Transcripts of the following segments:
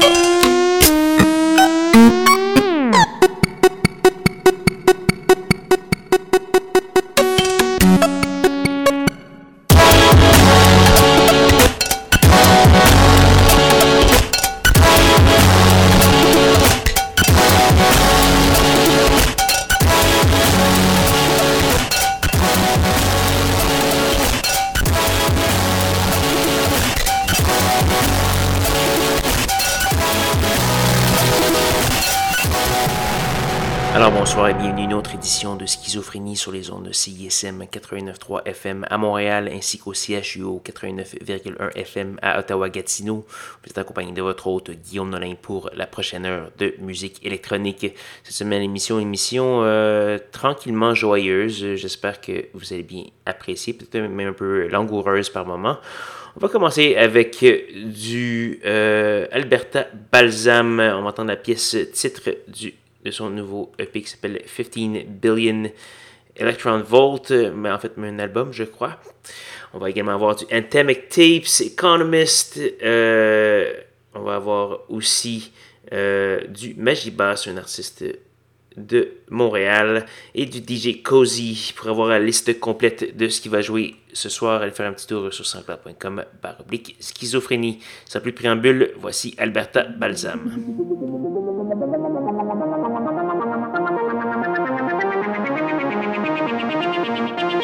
de Sur les ondes de CISM 89.3 FM à Montréal ainsi qu'au CHU 89.1 FM à Ottawa-Gatineau. Vous êtes accompagné de votre hôte Guillaume Nolin pour la prochaine heure de musique électronique. Cette semaine, émission, émission euh, tranquillement joyeuse. J'espère que vous allez bien apprécier, peut-être même un peu langoureuse par moment. On va commencer avec du euh, Alberta Balsam. On va entendre la pièce titre du de son nouveau EP qui s'appelle 15 Billion Electron Volt, mais en fait, un album, je crois. On va également avoir du Anthemic Tapes, Economist. Euh, on va avoir aussi euh, du Magibas, un artiste de Montréal, et du DJ Cozy pour avoir la liste complète de ce qui va jouer ce soir. Allez faire un petit tour sur sanscloud.com oblique schizophrénie. Sans plus préambule, voici Alberta Balsam.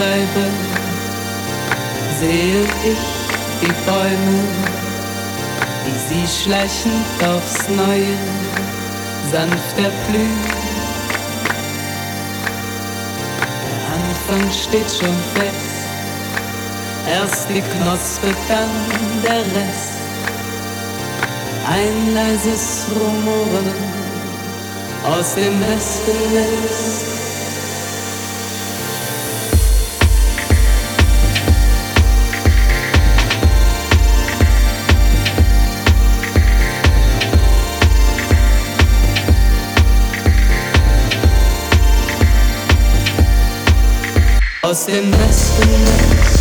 Fensterscheibe sehe ich die Bäume, wie sie schleichend aufs Neue sanft erblühen. Der Anfang steht schon fest, erst die Knospe, dann der Rest. Ein leises Rumoren aus dem Wespennest. Aus dem Westen.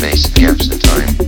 space gives the time.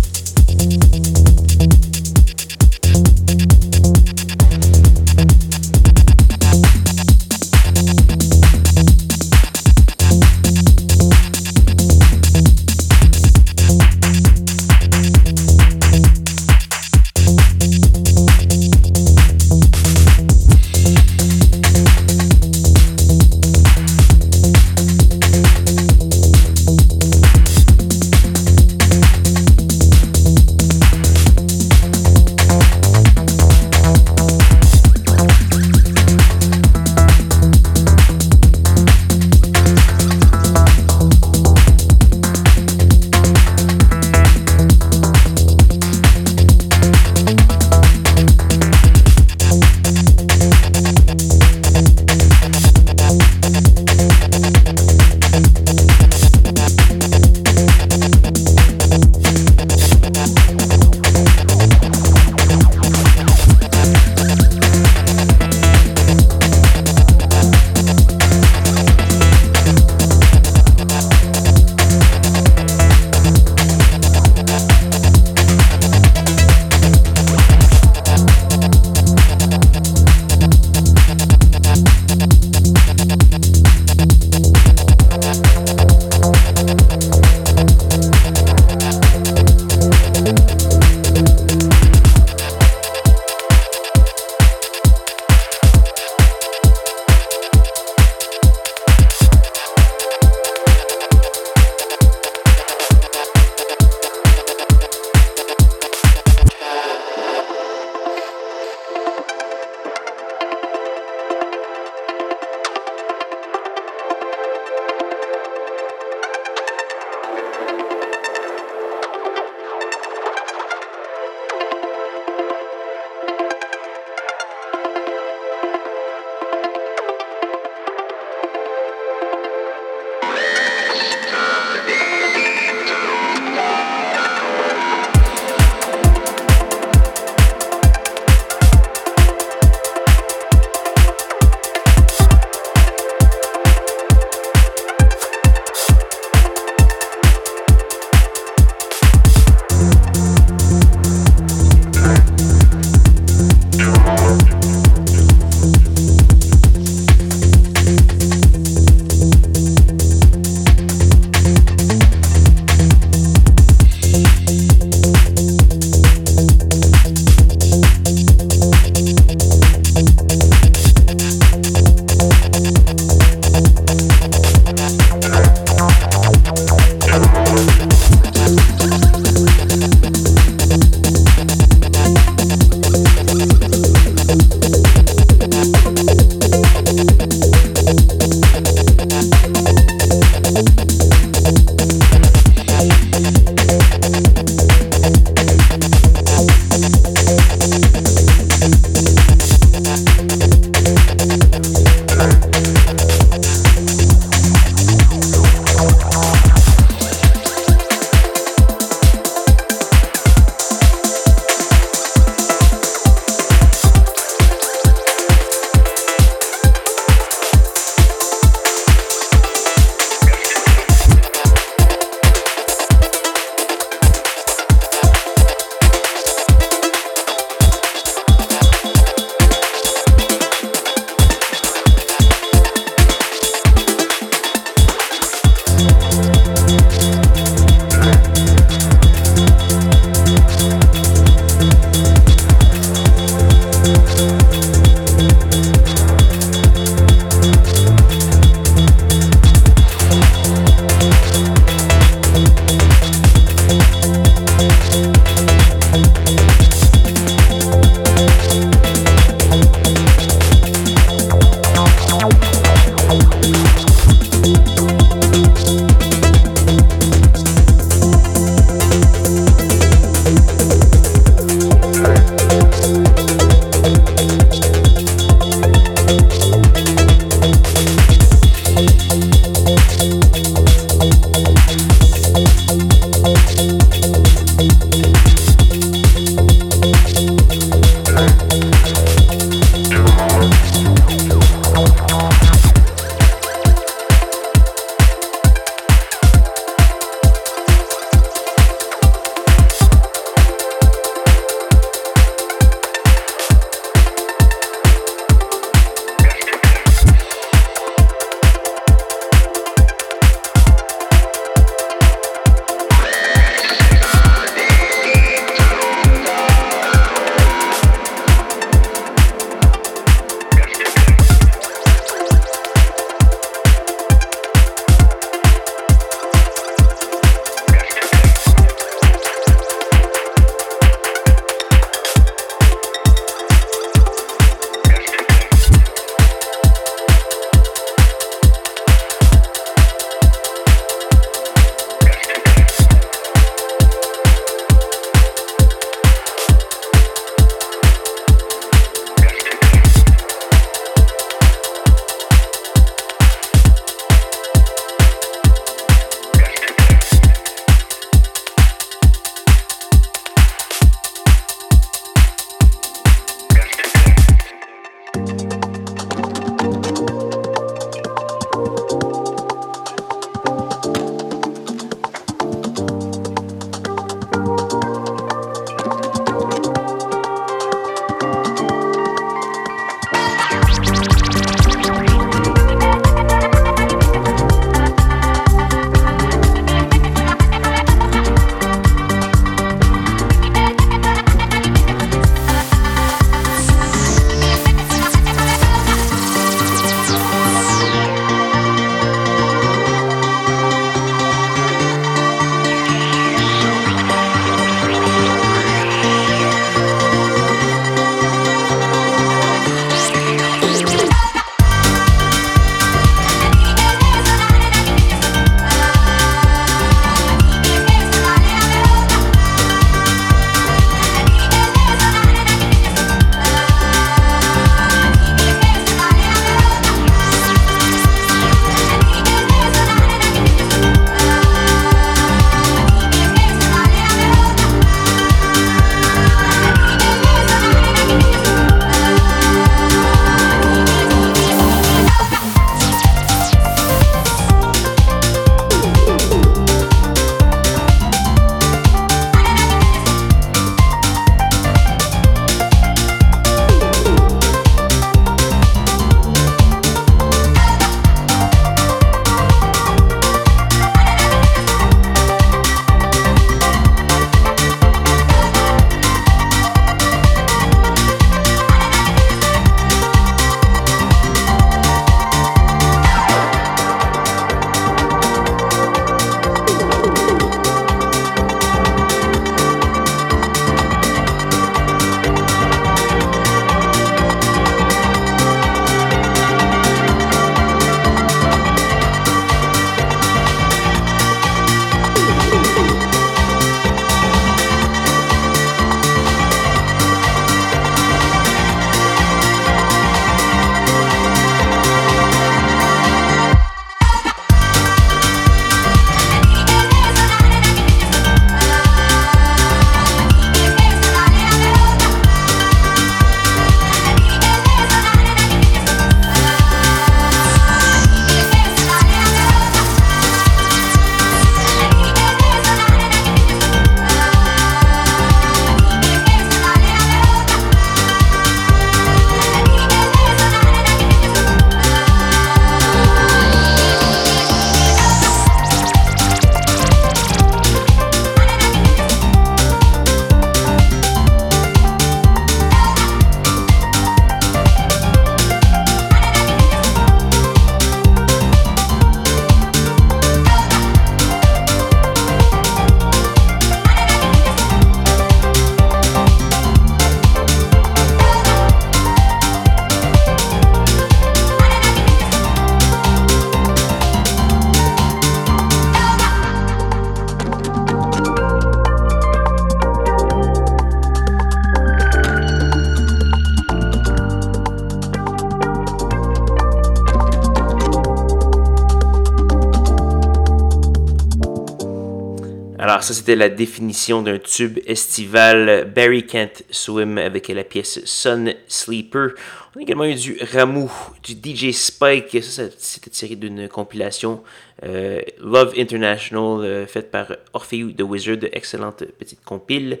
C'était la définition d'un tube estival Barry Can't Swim avec la pièce Sun Sleeper. On a également eu du Ramu, du DJ Spike, ça, c'était tiré d'une compilation euh, Love International euh, faite par Orpheus The Wizard, excellente petite compile.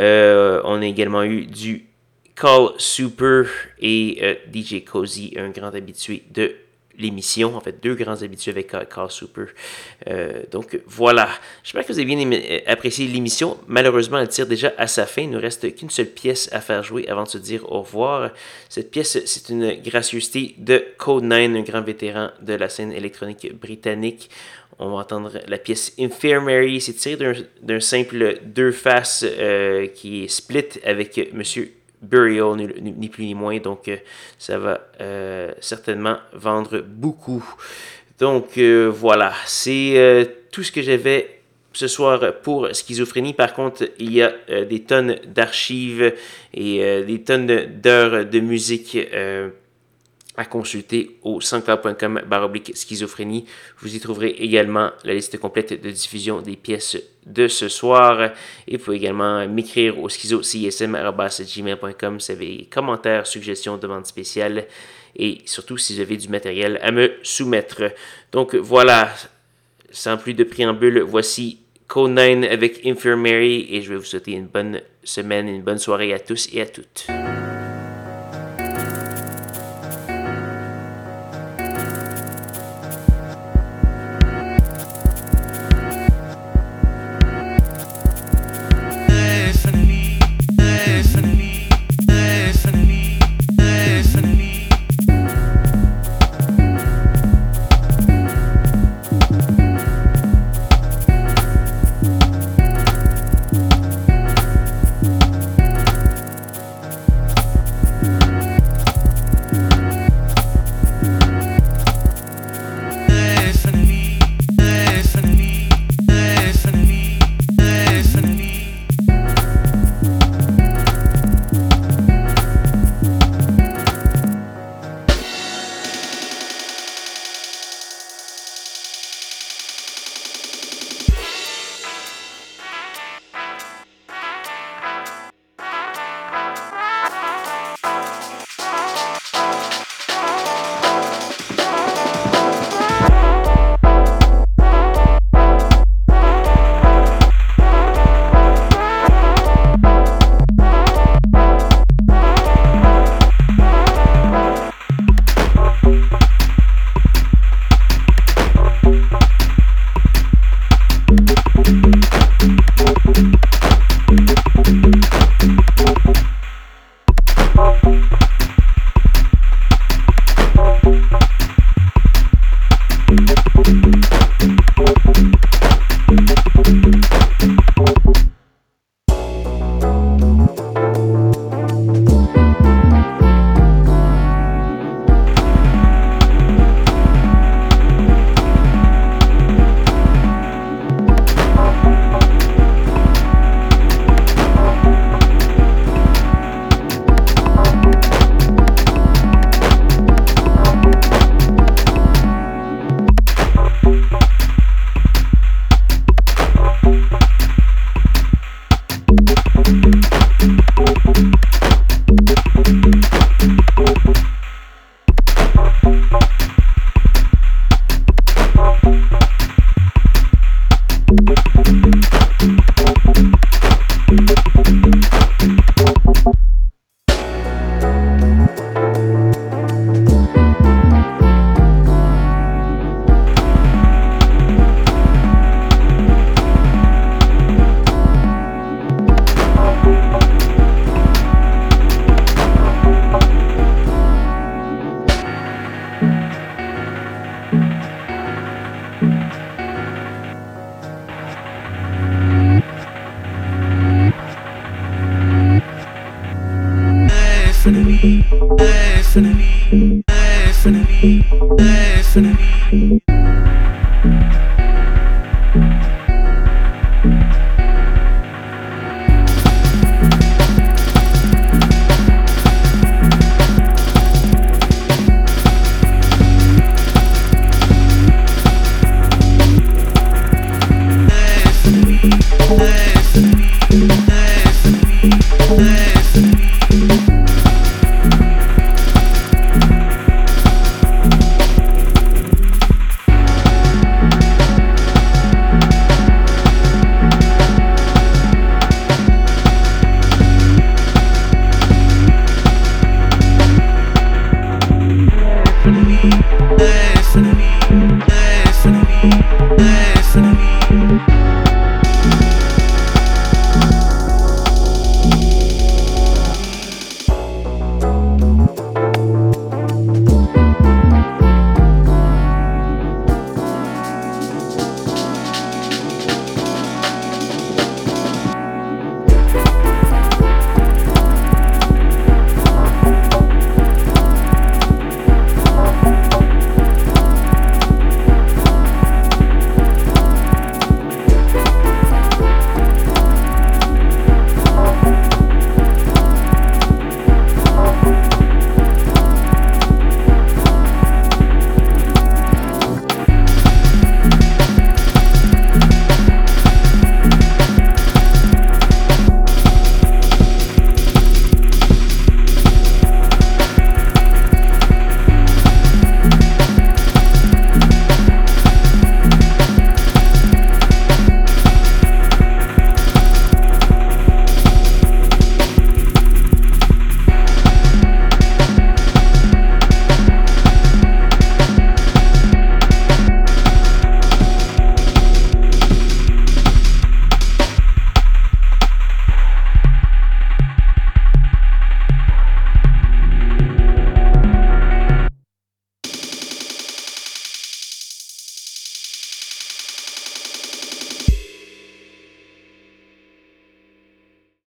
Euh, on a également eu du Call Super et DJ Cozy, un grand habitué de l'émission. En fait, deux grands habitués avec Carl Super. Euh, donc voilà. J'espère que vous avez bien euh, apprécié l'émission. Malheureusement, elle tire déjà à sa fin. Il ne reste qu'une seule pièce à faire jouer avant de se dire au revoir. Cette pièce, c'est une gracieuseté de Code 9, un grand vétéran de la scène électronique britannique. On va entendre la pièce Infirmary. C'est tiré d'un simple deux faces euh, qui est split avec Monsieur Burial, ni, plus ni moins. Donc, euh, ça va euh, certainement vendre beaucoup. Donc, euh, voilà, c'est tout ce que j'avais ce soir pour schizophrénie. Par contre, il y a des tonnes d'archives et des tonnes d'heures de musique à consulter au sanscloud.com baroblique schizophrénie. Vous y trouverez également la liste complète de diffusion des pièces de ce soir. Et vous pouvez également m'écrire au schizocism.gmail.com si vous avez commentaires, suggestions, demandes spéciales et surtout si vous avez du matériel à me soumettre. Donc voilà, sans plus de préambule, voici Code 9 avec Infirmary et je vais vous souhaiter une bonne semaine, une bonne soirée à tous et à toutes.